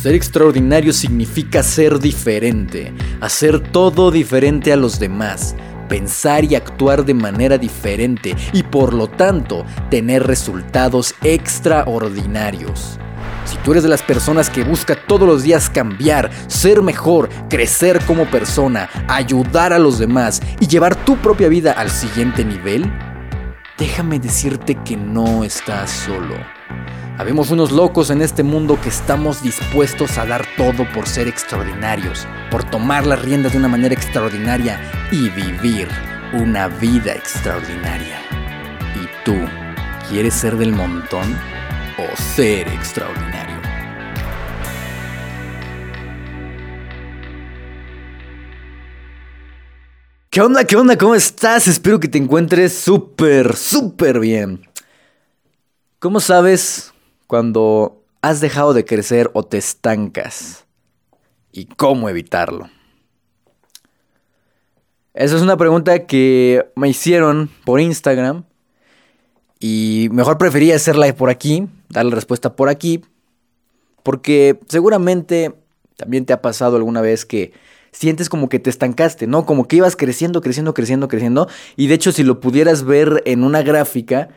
Ser extraordinario significa ser diferente, hacer todo diferente a los demás, pensar y actuar de manera diferente y por lo tanto tener resultados extraordinarios. Si tú eres de las personas que busca todos los días cambiar, ser mejor, crecer como persona, ayudar a los demás y llevar tu propia vida al siguiente nivel, déjame decirte que no estás solo. Habemos unos locos en este mundo que estamos dispuestos a dar todo por ser extraordinarios, por tomar las riendas de una manera extraordinaria y vivir una vida extraordinaria. ¿Y tú quieres ser del montón o ser extraordinario? ¿Qué onda? ¿Qué onda? ¿Cómo estás? Espero que te encuentres súper, súper bien. ¿Cómo sabes cuando has dejado de crecer o te estancas? ¿Y cómo evitarlo? Esa es una pregunta que me hicieron por Instagram y mejor prefería hacerla por aquí, darle respuesta por aquí, porque seguramente también te ha pasado alguna vez que sientes como que te estancaste, ¿no? Como que ibas creciendo, creciendo, creciendo, creciendo. Y de hecho, si lo pudieras ver en una gráfica,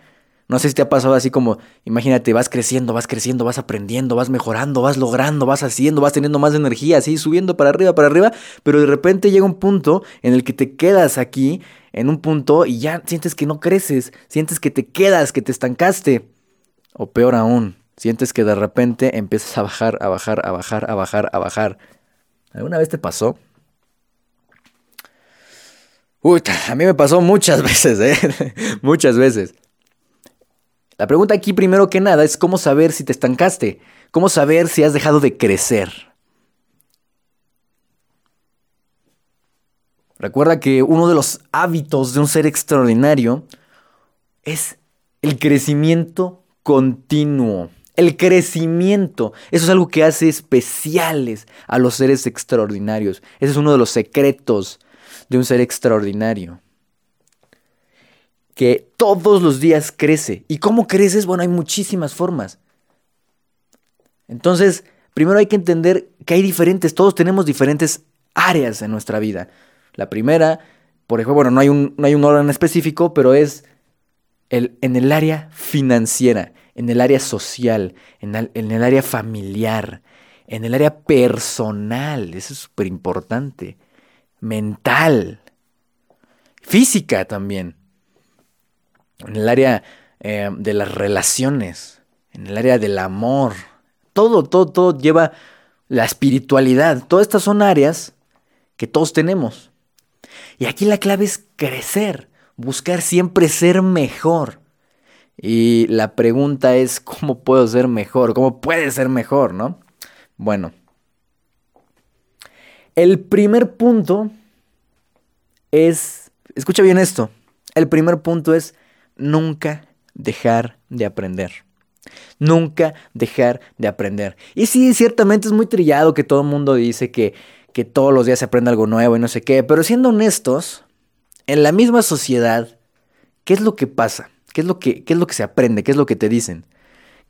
no sé si te ha pasado así como, imagínate, vas creciendo, vas creciendo, vas aprendiendo, vas mejorando, vas logrando, vas haciendo, vas teniendo más energía, así subiendo para arriba, para arriba, pero de repente llega un punto en el que te quedas aquí, en un punto, y ya sientes que no creces, sientes que te quedas, que te estancaste. O peor aún, sientes que de repente empiezas a bajar, a bajar, a bajar, a bajar, a bajar. ¿Alguna vez te pasó? Uy, a mí me pasó muchas veces, ¿eh? muchas veces. La pregunta aquí primero que nada es cómo saber si te estancaste, cómo saber si has dejado de crecer. Recuerda que uno de los hábitos de un ser extraordinario es el crecimiento continuo. El crecimiento, eso es algo que hace especiales a los seres extraordinarios. Ese es uno de los secretos de un ser extraordinario que todos los días crece. ¿Y cómo creces? Bueno, hay muchísimas formas. Entonces, primero hay que entender que hay diferentes, todos tenemos diferentes áreas en nuestra vida. La primera, por ejemplo, bueno, no hay un, no hay un orden específico, pero es el, en el área financiera, en el área social, en en el área familiar, en el área personal, eso es súper importante, mental, física también en el área eh, de las relaciones, en el área del amor. Todo, todo, todo lleva la espiritualidad. Todas estas son áreas que todos tenemos. Y aquí la clave es crecer, buscar siempre ser mejor. Y la pregunta es, ¿cómo puedo ser mejor? ¿Cómo puede ser mejor, no? Bueno, el primer punto es, escucha bien esto, el primer punto es nunca dejar de aprender. Nunca dejar de aprender. Y sí, ciertamente es muy trillado que todo el mundo dice que, que todos los días se aprende algo nuevo y no sé qué, pero siendo honestos, en la misma sociedad, ¿qué es lo que pasa? ¿Qué es lo que, qué es lo que se aprende? ¿Qué es lo que te dicen?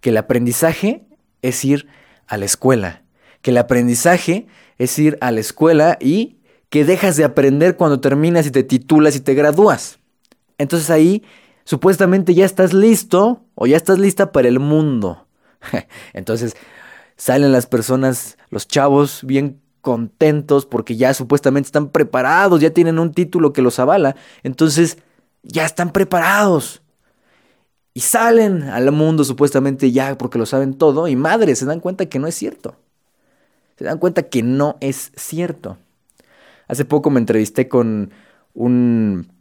Que el aprendizaje es ir a la escuela. Que el aprendizaje es ir a la escuela y que dejas de aprender cuando terminas y te titulas y te gradúas. Entonces ahí supuestamente ya estás listo o ya estás lista para el mundo. Entonces salen las personas, los chavos, bien contentos porque ya supuestamente están preparados, ya tienen un título que los avala. Entonces ya están preparados. Y salen al mundo supuestamente ya porque lo saben todo y madre, se dan cuenta que no es cierto. Se dan cuenta que no es cierto. Hace poco me entrevisté con un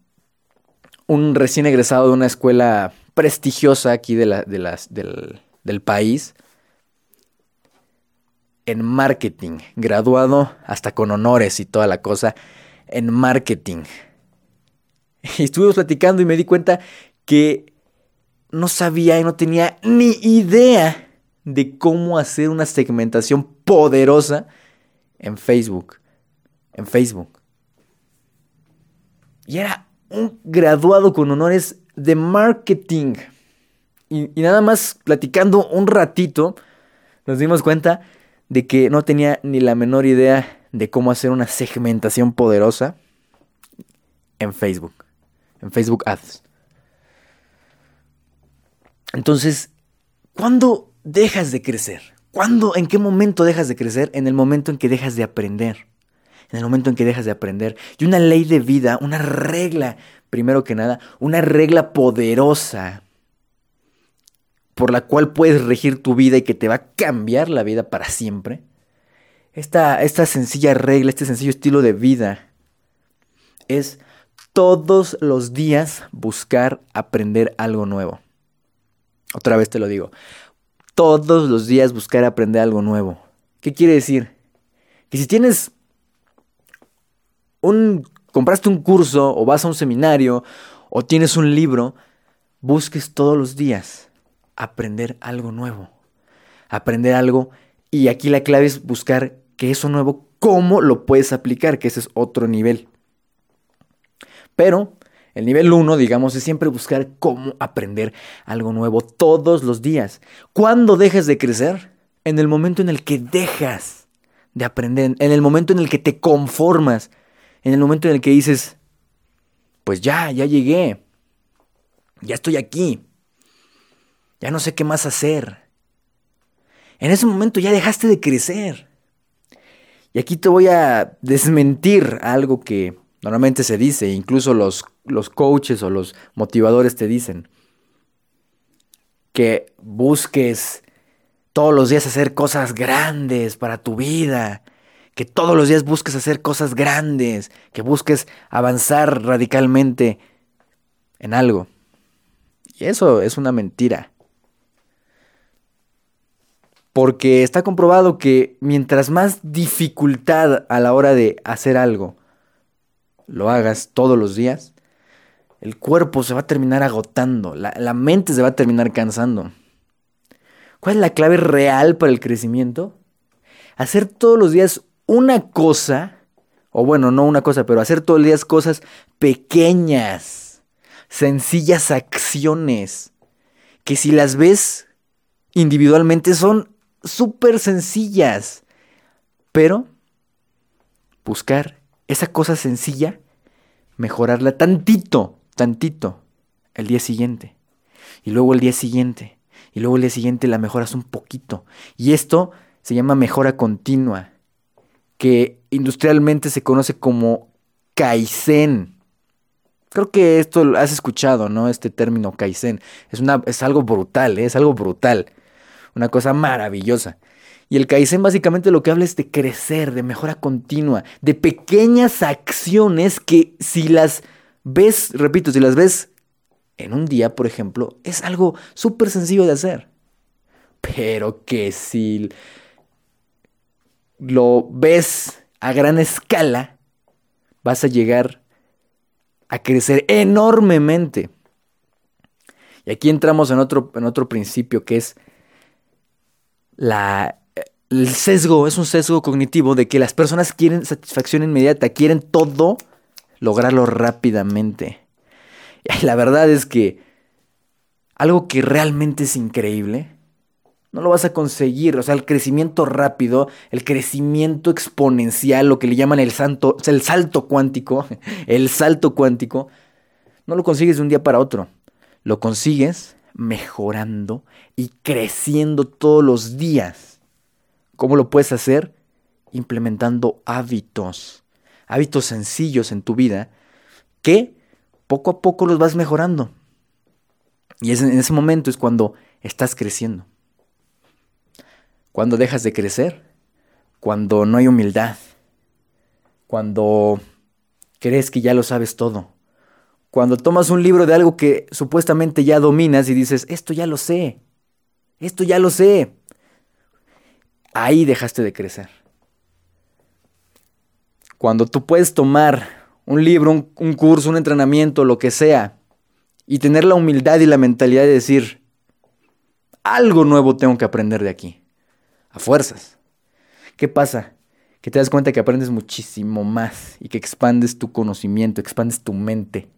un recién egresado de una escuela prestigiosa aquí de la, de las, del, del país en marketing, graduado hasta con honores y toda la cosa en marketing. Y estuvimos platicando y me di cuenta que no sabía y no tenía ni idea de cómo hacer una segmentación poderosa en Facebook. En Facebook. Y era un graduado con honores de marketing. Y, nada más platicando un ratito, nos dimos cuenta de que no tenía ni la menor idea de cómo hacer una segmentación poderosa en Facebook, en Facebook Ads. Entonces, ¿cuándo dejas de crecer? ¿Cuándo, en qué momento dejas de crecer? En el momento en que dejas de aprender. En el momento en que dejas de aprender. Y una ley de vida, una regla, primero que nada, una regla poderosa por la cual puedes regir tu vida y que te va a cambiar la vida para siempre. Esta, esta sencilla regla, este sencillo estilo de vida es todos los días buscar aprender algo nuevo. Otra vez te lo digo. Todos los días buscar aprender algo nuevo. ¿Qué quiere decir? Que si tienes un compraste un curso o vas a un seminario o tienes un libro, busques todos los días aprender algo nuevo. Aprender algo y aquí la clave es buscar que eso nuevo, cómo lo puedes aplicar, que ese es otro nivel. Pero el nivel 1, digamos, es siempre buscar cómo aprender algo nuevo todos los días. ¿Cuándo dejas de crecer? En el momento en el que dejas de aprender, en el momento en el que te conformas, en el momento en el que dices, pues ya, ya llegué, ya estoy aquí, ya no sé qué más hacer. En ese momento ya dejaste de crecer. Y aquí te voy a desmentir algo que Normalmente se dice, incluso los, los coaches o los motivadores te dicen, que busques todos los días hacer cosas grandes para tu vida, que todos los días busques hacer cosas grandes, que busques avanzar radicalmente en algo. Y eso es una mentira. Porque está comprobado que mientras más dificultad a la hora de hacer algo, lo hagas todos los días, el cuerpo se va a terminar agotando, la, mente se va a terminar cansando. ¿Cuál es la clave real para el crecimiento? Hacer todos los días una cosa, o bueno, no una cosa, pero hacer todos los días cosas pequeñas, sencillas acciones, que si las ves individualmente son súper sencillas, pero buscar esa cosa sencilla, mejorarla tantito, tantito, el día siguiente. Y luego el día siguiente. Y luego el día siguiente la mejoras un poquito. Y esto se llama mejora continua, que industrialmente se conoce como Kaizen. Creo que esto lo has escuchado, ¿no? Este término Kaizen. Es, una, es algo brutal, ¿eh? es algo brutal. Una cosa maravillosa. Y el Kaizen básicamente lo que habla es de crecer, de mejora continua, de pequeñas acciones que si las ves, repito, si las ves en un día, por ejemplo, es algo súper sencillo de hacer. Pero que si lo ves a gran escala, vas a llegar a crecer enormemente. Y aquí entramos en otro, en otro principio que es la el sesgo es un sesgo cognitivo de que las personas quieren satisfacción inmediata, quieren todo lograrlo rápidamente. Y la verdad es que algo que realmente es increíble, no lo vas a conseguir. O sea, el crecimiento rápido, el crecimiento exponencial, lo que le llaman el, santo, el salto cuántico, el salto cuántico, no lo consigues de un día para otro. Lo consigues mejorando y creciendo todos los días. ¿Cómo lo puedes hacer? Implementando hábitos, hábitos sencillos en tu vida que poco a poco los vas mejorando. Y en ese momento es cuando estás creciendo. Cuando dejas de crecer, cuando no hay humildad, cuando crees que ya lo sabes todo, cuando tomas un libro de algo que supuestamente ya dominas y dices, esto ya lo sé, esto ya lo sé, ahí dejaste de crecer. Cuando tú puedes tomar un libro, un, curso, un entrenamiento, lo que sea, y tener la humildad y la mentalidad de decir, algo nuevo tengo que aprender de aquí, a fuerzas. ¿Qué pasa? Que te das cuenta que aprendes muchísimo más y que expandes tu conocimiento, expandes tu mente.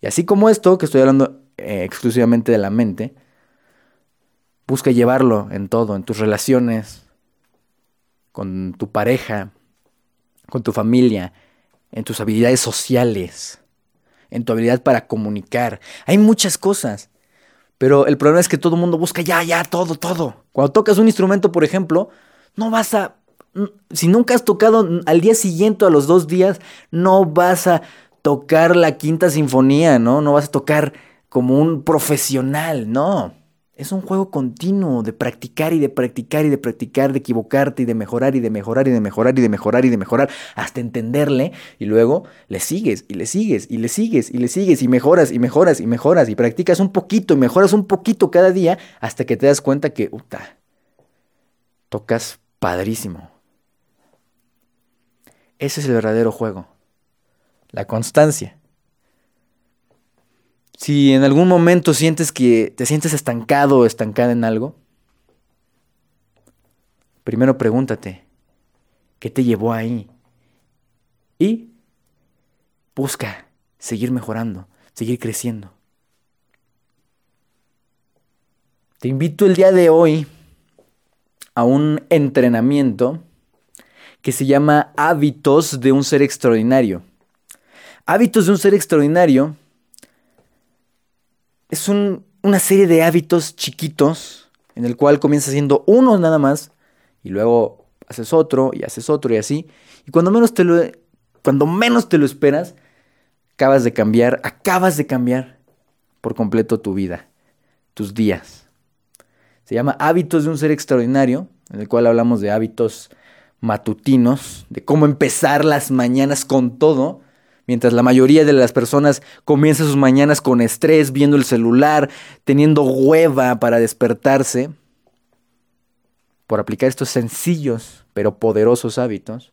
Y así como esto, que estoy hablando eh, exclusivamente de la mente, Busca llevarlo en todo, en tus relaciones, con tu pareja, con tu familia, en tus habilidades sociales, en tu habilidad para comunicar. Hay muchas cosas. Pero el problema es que todo el mundo busca ya, ya, todo, todo. Cuando tocas un instrumento, por ejemplo, no vas a... Si nunca has tocado al día siguiente a los dos días, no vas a tocar la quinta sinfonía, ¿no? No vas a tocar como un profesional, no. Es un juego continuo de practicar y de practicar y de practicar, de equivocarte y de mejorar y de mejorar y de mejorar y de mejorar y de mejorar hasta entenderle y luego le sigues y le sigues y le sigues y le sigues y mejoras y mejoras y mejoras y practicas un poquito y mejoras un poquito cada día hasta que te das cuenta que, puta, tocas padrísimo. Ese es el verdadero juego. La constancia. Si en algún momento sientes que te sientes estancado o estancada en algo, primero pregúntate, ¿qué te llevó ahí? Y busca seguir mejorando, seguir creciendo. Te invito el día de hoy a un entrenamiento que se llama Hábitos de un ser extraordinario. Hábitos de un ser extraordinario es una serie de hábitos chiquitos en el cual comienzas haciendo uno nada más y luego haces otro y haces otro y así. Y cuando menos te lo, cuando menos te lo esperas, acabas de cambiar, acabas de cambiar por completo tu vida, tus días. Se llama Hábitos de un ser extraordinario, en el cual hablamos de hábitos matutinos, de cómo empezar las mañanas con todo Mientras la mayoría de las personas comienza sus mañanas con estrés, viendo el celular, teniendo hueva para despertarse, por aplicar estos sencillos pero poderosos hábitos,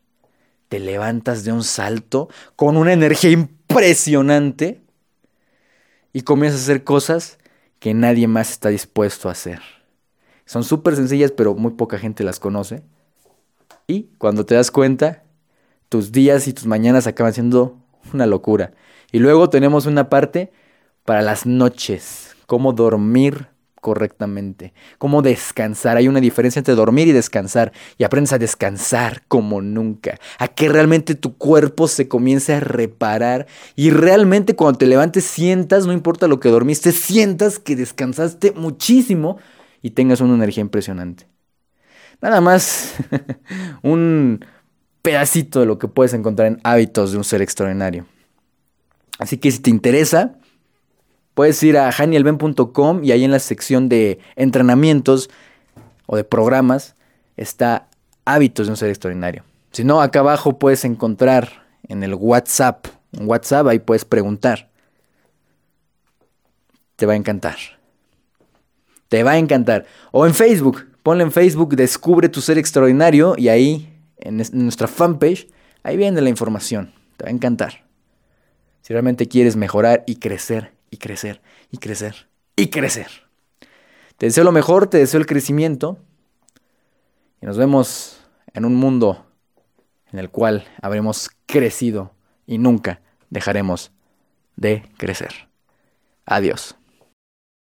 te levantas de un salto con una energía impresionante y comienzas a hacer cosas que nadie más está dispuesto a hacer. Son súper sencillas, pero muy poca gente las conoce. Y cuando te das cuenta, tus días y tus mañanas acaban siendo una locura. Y luego tenemos una parte para las noches, cómo dormir correctamente, cómo descansar. Hay una diferencia entre dormir y descansar. Y aprendes a descansar como nunca. A que realmente tu cuerpo se comience a reparar. Y realmente cuando te levantes sientas, no importa lo que dormiste, sientas que descansaste muchísimo y tengas una energía impresionante. Nada más un pedacito de lo que puedes encontrar en hábitos de un ser extraordinario. Así que si te interesa, puedes ir a janielben.com y ahí en la sección de entrenamientos o de programas está hábitos de un ser extraordinario. Si no, acá abajo puedes encontrar en el WhatsApp, en WhatsApp ahí puedes preguntar. Te va a encantar. Te va a encantar. O en Facebook, ponle en Facebook, descubre tu ser extraordinario y ahí en, nuestra fanpage, ahí viene la información. Te va a encantar. Si realmente quieres mejorar y crecer, y crecer, y crecer, y crecer. Te deseo lo mejor, te deseo el crecimiento. Y nos vemos en un mundo en el cual habremos crecido y nunca dejaremos de crecer. Adiós.